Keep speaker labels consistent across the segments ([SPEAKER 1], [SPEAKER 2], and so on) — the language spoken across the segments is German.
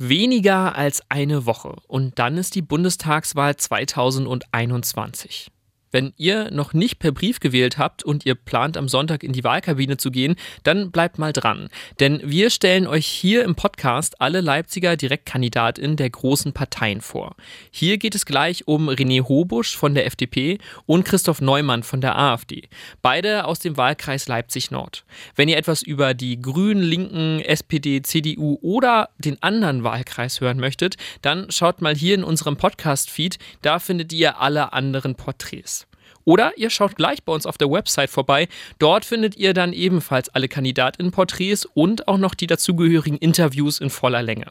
[SPEAKER 1] Weniger als eine Woche und dann ist die Bundestagswahl 2021. Wenn ihr noch nicht per Brief gewählt habt und ihr plant am Sonntag in die Wahlkabine zu gehen, dann bleibt mal dran. Denn wir stellen euch hier im Podcast alle Leipziger Direktkandidatinnen der großen Parteien vor. Hier geht es gleich um René Hobusch von der FDP und Christoph Neumann von der AfD. Beide aus dem Wahlkreis Leipzig Nord. Wenn ihr etwas über die Grünen, Linken, SPD, CDU oder den anderen Wahlkreis hören möchtet, dann schaut mal hier in unserem Podcast-Feed. Da findet ihr alle anderen Porträts. Oder ihr schaut gleich bei uns auf der Website vorbei. Dort findet ihr dann ebenfalls alle Kandidatinnenporträts und auch noch die dazugehörigen Interviews in voller Länge.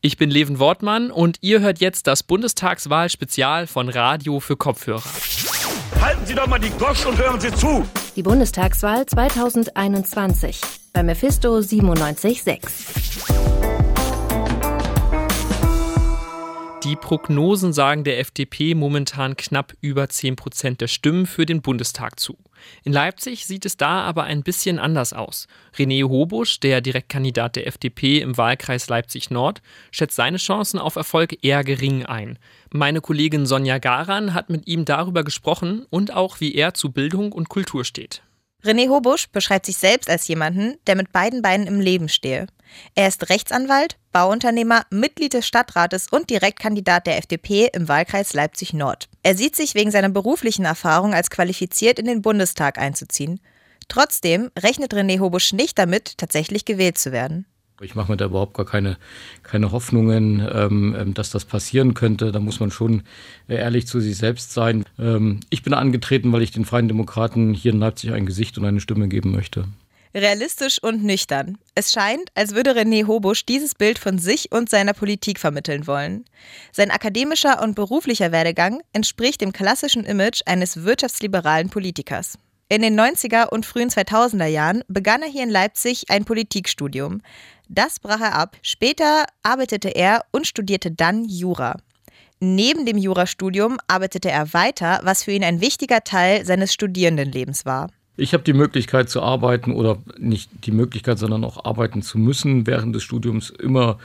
[SPEAKER 1] Ich bin Leven Wortmann und ihr hört jetzt das Bundestagswahl-Spezial von Radio für Kopfhörer.
[SPEAKER 2] Halten Sie doch mal die Gosch und hören Sie zu!
[SPEAKER 3] Die Bundestagswahl 2021 bei Mephisto 97.6.
[SPEAKER 1] Die Prognosen sagen der FDP momentan knapp über 10 Prozent der Stimmen für den Bundestag zu. In Leipzig sieht es da aber ein bisschen anders aus. René Hobusch, der Direktkandidat der FDP im Wahlkreis Leipzig Nord, schätzt seine Chancen auf Erfolg eher gering ein. Meine Kollegin Sonja Garan hat mit ihm darüber gesprochen und auch, wie er zu Bildung und Kultur steht.
[SPEAKER 4] René Hobusch beschreibt sich selbst als jemanden, der mit beiden Beinen im Leben stehe. Er ist Rechtsanwalt, Bauunternehmer, Mitglied des Stadtrates und Direktkandidat der FDP im Wahlkreis Leipzig Nord. Er sieht sich wegen seiner beruflichen Erfahrung als qualifiziert in den Bundestag einzuziehen. Trotzdem rechnet René Hobusch nicht damit, tatsächlich gewählt zu werden.
[SPEAKER 5] Ich mache mir da überhaupt gar keine, keine Hoffnungen, ähm, ähm, dass das passieren könnte. Da muss man schon ehrlich zu sich selbst sein. Ähm, ich bin angetreten, weil ich den Freien Demokraten hier in Leipzig ein Gesicht und eine Stimme geben möchte.
[SPEAKER 4] Realistisch und nüchtern. Es scheint, als würde René Hobusch dieses Bild von sich und seiner Politik vermitteln wollen. Sein akademischer und beruflicher Werdegang entspricht dem klassischen Image eines wirtschaftsliberalen Politikers. In den 90er und frühen 2000er Jahren begann er hier in Leipzig ein Politikstudium. Das brach er ab. Später arbeitete er und studierte dann Jura. Neben dem Jurastudium arbeitete er weiter, was für ihn ein wichtiger Teil seines Studierendenlebens war.
[SPEAKER 5] Ich habe die Möglichkeit zu arbeiten oder nicht die Möglichkeit, sondern auch arbeiten zu müssen während des Studiums immer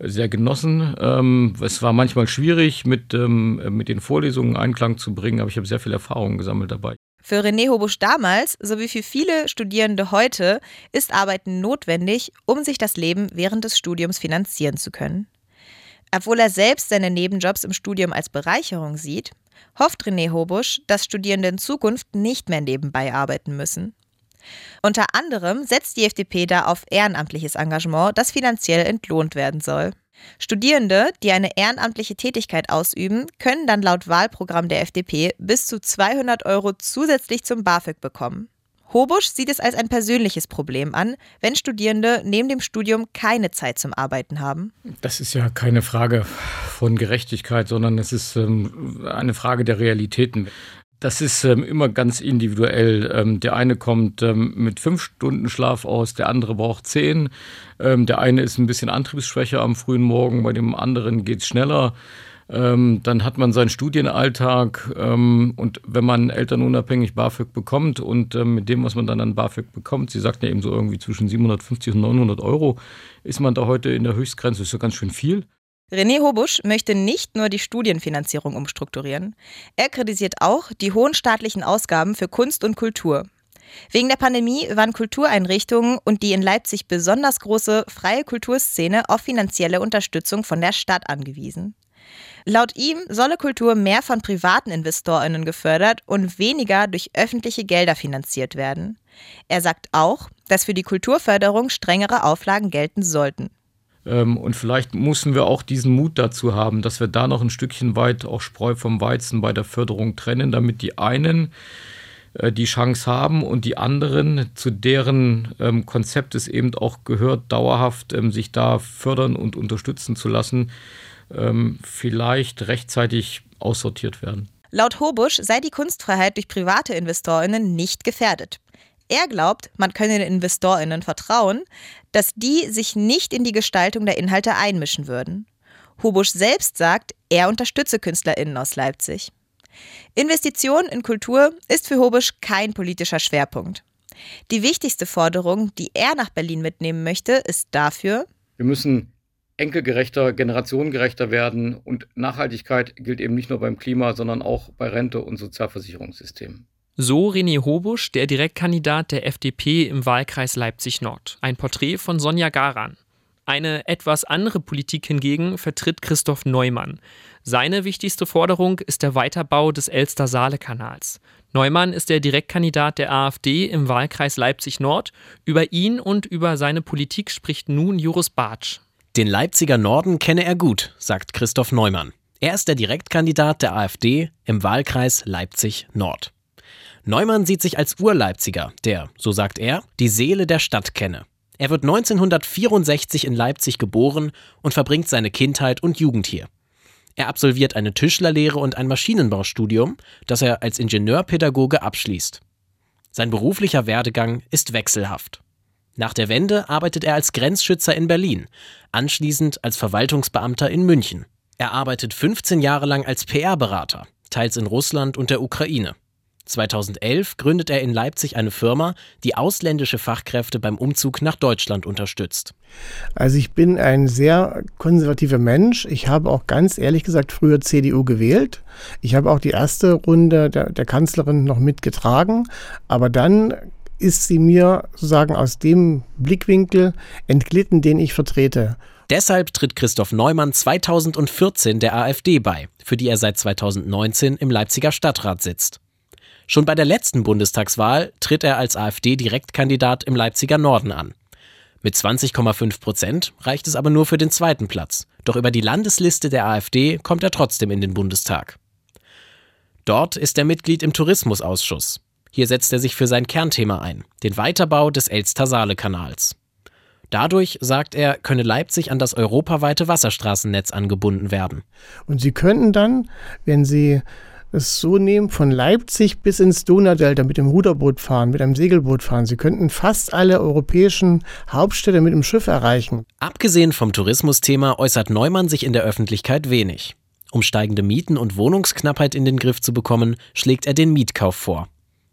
[SPEAKER 5] sehr genossen. Ähm, es war manchmal schwierig, mit, ähm, mit den Vorlesungen Einklang zu bringen, aber ich habe sehr viel Erfahrung gesammelt dabei.
[SPEAKER 4] Für René Hobusch damals, sowie für viele Studierende heute, ist Arbeiten notwendig, um sich das Leben während des Studiums finanzieren zu können. Obwohl er selbst seine Nebenjobs im Studium als Bereicherung sieht, hofft René Hobusch, dass Studierende in Zukunft nicht mehr nebenbei arbeiten müssen. Unter anderem setzt die FDP da auf ehrenamtliches Engagement, das finanziell entlohnt werden soll. Studierende, die eine ehrenamtliche Tätigkeit ausüben, können dann laut Wahlprogramm der FDP bis zu 200 Euro zusätzlich zum BAföG bekommen. Hobusch sieht es als ein persönliches Problem an, wenn Studierende neben dem Studium keine Zeit zum Arbeiten haben.
[SPEAKER 5] Das ist ja keine Frage von Gerechtigkeit, sondern es ist ähm, eine Frage der Realitäten. Das ist ähm, immer ganz individuell. Ähm, der eine kommt ähm, mit fünf Stunden Schlaf aus, der andere braucht zehn. Ähm, der eine ist ein bisschen antriebsschwächer am frühen Morgen, bei dem anderen geht es schneller. Ähm, dann hat man seinen Studienalltag ähm, und wenn man elternunabhängig BAföG bekommt und mit dem, was man dann an BAföG bekommt, sie sagt ja eben so irgendwie zwischen 750 und 900 Euro, ist man da heute in der Höchstgrenze. Das ist ja ganz schön viel.
[SPEAKER 4] René Hobusch möchte nicht nur die Studienfinanzierung umstrukturieren. Er kritisiert auch die hohen staatlichen Ausgaben für Kunst und Kultur. Wegen der Pandemie waren Kultureinrichtungen und die in Leipzig besonders große freie Kulturszene auf finanzielle Unterstützung von der Stadt angewiesen. Laut ihm solle Kultur mehr von privaten Investorinnen gefördert und weniger durch öffentliche Gelder finanziert werden. Er sagt auch, dass für die Kulturförderung strengere Auflagen gelten sollten.
[SPEAKER 5] Ähm, und vielleicht müssen wir auch diesen Mut dazu haben, dass wir da noch ein Stückchen weit auch Spreu vom Weizen bei der Förderung trennen, damit die einen äh, die Chance haben und die anderen, zu deren ähm, Konzept es eben auch gehört, dauerhaft ähm, sich da fördern und unterstützen zu lassen, vielleicht rechtzeitig aussortiert werden.
[SPEAKER 4] Laut Hobusch sei die Kunstfreiheit durch private Investorinnen nicht gefährdet. Er glaubt, man könne den InvestorInnen vertrauen, dass die sich nicht in die Gestaltung der Inhalte einmischen würden. Hobusch selbst sagt, er unterstütze KünstlerInnen aus Leipzig. Investition in Kultur ist für Hobusch kein politischer Schwerpunkt. Die wichtigste Forderung, die er nach Berlin mitnehmen möchte, ist dafür,
[SPEAKER 5] wir müssen enkelgerechter, generationengerechter werden. Und Nachhaltigkeit gilt eben nicht nur beim Klima, sondern auch bei Rente und Sozialversicherungssystemen.
[SPEAKER 1] So René Hobusch, der Direktkandidat der FDP im Wahlkreis Leipzig Nord. Ein Porträt von Sonja Garan. Eine etwas andere Politik hingegen vertritt Christoph Neumann. Seine wichtigste Forderung ist der Weiterbau des Elster-Saale-Kanals. Neumann ist der Direktkandidat der AfD im Wahlkreis Leipzig Nord. Über ihn und über seine Politik spricht nun Joris Bartsch.
[SPEAKER 6] Den Leipziger Norden kenne er gut, sagt Christoph Neumann. Er ist der Direktkandidat der AfD im Wahlkreis Leipzig Nord. Neumann sieht sich als Urleipziger, der, so sagt er, die Seele der Stadt kenne. Er wird 1964 in Leipzig geboren und verbringt seine Kindheit und Jugend hier. Er absolviert eine Tischlerlehre und ein Maschinenbaustudium, das er als Ingenieurpädagoge abschließt. Sein beruflicher Werdegang ist wechselhaft. Nach der Wende arbeitet er als Grenzschützer in Berlin, anschließend als Verwaltungsbeamter in München. Er arbeitet 15 Jahre lang als PR-Berater, teils in Russland und der Ukraine. 2011 gründet er in Leipzig eine Firma, die ausländische Fachkräfte beim Umzug nach Deutschland unterstützt.
[SPEAKER 7] Also ich bin ein sehr konservativer Mensch. Ich habe auch ganz ehrlich gesagt früher CDU gewählt. Ich habe auch die erste Runde der, der Kanzlerin noch mitgetragen. Aber dann ist sie mir sozusagen aus dem Blickwinkel entglitten, den ich vertrete.
[SPEAKER 6] Deshalb tritt Christoph Neumann 2014 der AfD bei, für die er seit 2019 im Leipziger Stadtrat sitzt. Schon bei der letzten Bundestagswahl tritt er als AfD-Direktkandidat im Leipziger Norden an. Mit 20,5 Prozent reicht es aber nur für den zweiten Platz. Doch über die Landesliste der AfD kommt er trotzdem in den Bundestag. Dort ist er Mitglied im Tourismusausschuss. Hier setzt er sich für sein Kernthema ein, den Weiterbau des Elster-Saale-Kanals. Dadurch, sagt er, könne Leipzig an das europaweite Wasserstraßennetz angebunden werden.
[SPEAKER 7] Und Sie könnten dann, wenn Sie es so nehmen, von Leipzig bis ins Donaudelta mit dem Ruderboot fahren, mit einem Segelboot fahren. Sie könnten fast alle europäischen Hauptstädte mit dem Schiff erreichen.
[SPEAKER 6] Abgesehen vom Tourismusthema äußert Neumann sich in der Öffentlichkeit wenig. Um steigende Mieten und Wohnungsknappheit in den Griff zu bekommen, schlägt er den Mietkauf vor.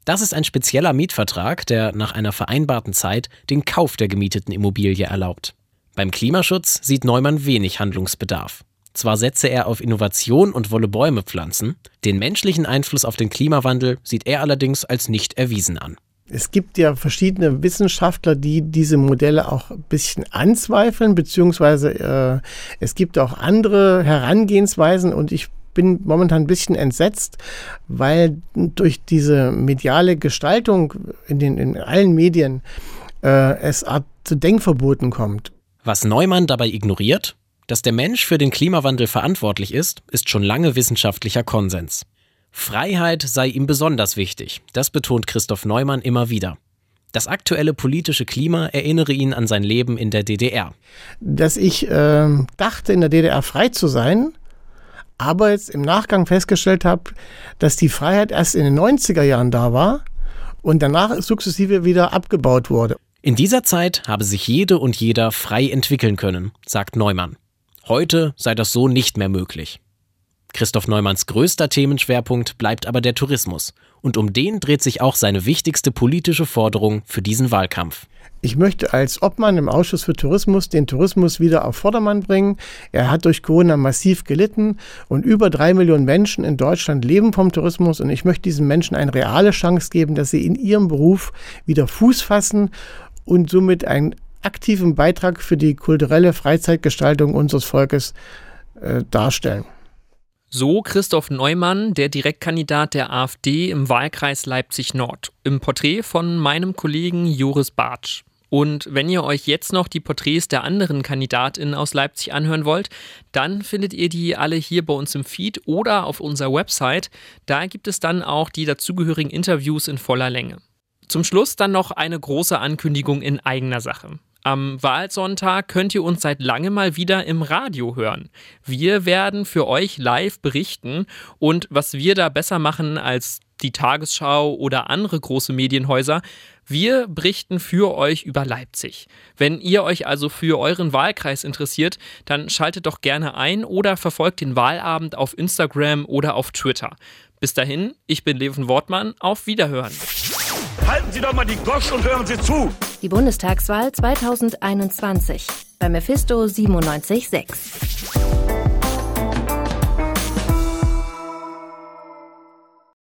[SPEAKER 6] Das ist ein spezieller Mietvertrag, der nach einer vereinbarten Zeit den Kauf der gemieteten Immobilie erlaubt. Beim Klimaschutz sieht Neumann wenig Handlungsbedarf. Zwar setze er auf Innovation und wolle Bäume pflanzen, den menschlichen Einfluss auf den Klimawandel sieht er allerdings als nicht erwiesen an.
[SPEAKER 7] Es gibt ja verschiedene Wissenschaftler, die diese Modelle auch ein bisschen anzweifeln, beziehungsweise äh, es gibt auch andere Herangehensweisen und ich bin momentan ein bisschen entsetzt, weil durch diese mediale Gestaltung in, den, in allen Medien äh, es zu Denkverboten kommt.
[SPEAKER 6] Was Neumann dabei ignoriert, dass der Mensch für den Klimawandel verantwortlich ist, ist schon lange wissenschaftlicher Konsens. Freiheit sei ihm besonders wichtig, das betont Christoph Neumann immer wieder. Das aktuelle politische Klima erinnere ihn an sein Leben in der DDR.
[SPEAKER 7] Dass ich äh, dachte, in der DDR frei zu sein, aber jetzt im Nachgang festgestellt habe, dass die Freiheit erst in den 90er Jahren da war und danach sukzessive wieder abgebaut wurde.
[SPEAKER 6] In dieser Zeit habe sich jede und jeder frei entwickeln können, sagt Neumann. Heute sei das so nicht mehr möglich. Christoph Neumanns größter Themenschwerpunkt bleibt aber der Tourismus. Und um den dreht sich auch seine wichtigste politische Forderung für diesen Wahlkampf.
[SPEAKER 7] Ich möchte als Obmann im Ausschuss für Tourismus den Tourismus wieder auf Vordermann bringen. Er hat durch Corona massiv gelitten und über drei Millionen Menschen in Deutschland leben vom Tourismus. Und ich möchte diesen Menschen eine reale Chance geben, dass sie in ihrem Beruf wieder Fuß fassen und somit ein aktiven Beitrag für die kulturelle Freizeitgestaltung unseres Volkes äh, darstellen.
[SPEAKER 1] So Christoph Neumann, der Direktkandidat der AfD im Wahlkreis Leipzig Nord, im Porträt von meinem Kollegen Joris Bartsch. Und wenn ihr euch jetzt noch die Porträts der anderen KandidatInnen aus Leipzig anhören wollt, dann findet ihr die alle hier bei uns im Feed oder auf unserer Website. Da gibt es dann auch die dazugehörigen Interviews in voller Länge. Zum Schluss dann noch eine große Ankündigung in eigener Sache. Am Wahlsonntag könnt ihr uns seit langem mal wieder im Radio hören. Wir werden für euch live berichten und was wir da besser machen als die Tagesschau oder andere große Medienhäuser, wir berichten für euch über Leipzig. Wenn ihr euch also für euren Wahlkreis interessiert, dann schaltet doch gerne ein oder verfolgt den Wahlabend auf Instagram oder auf Twitter. Bis dahin, ich bin Leven Wortmann, auf Wiederhören.
[SPEAKER 2] Halten Sie doch mal die Gosch und hören Sie zu.
[SPEAKER 3] Die Bundestagswahl 2021. bei Mephisto 976.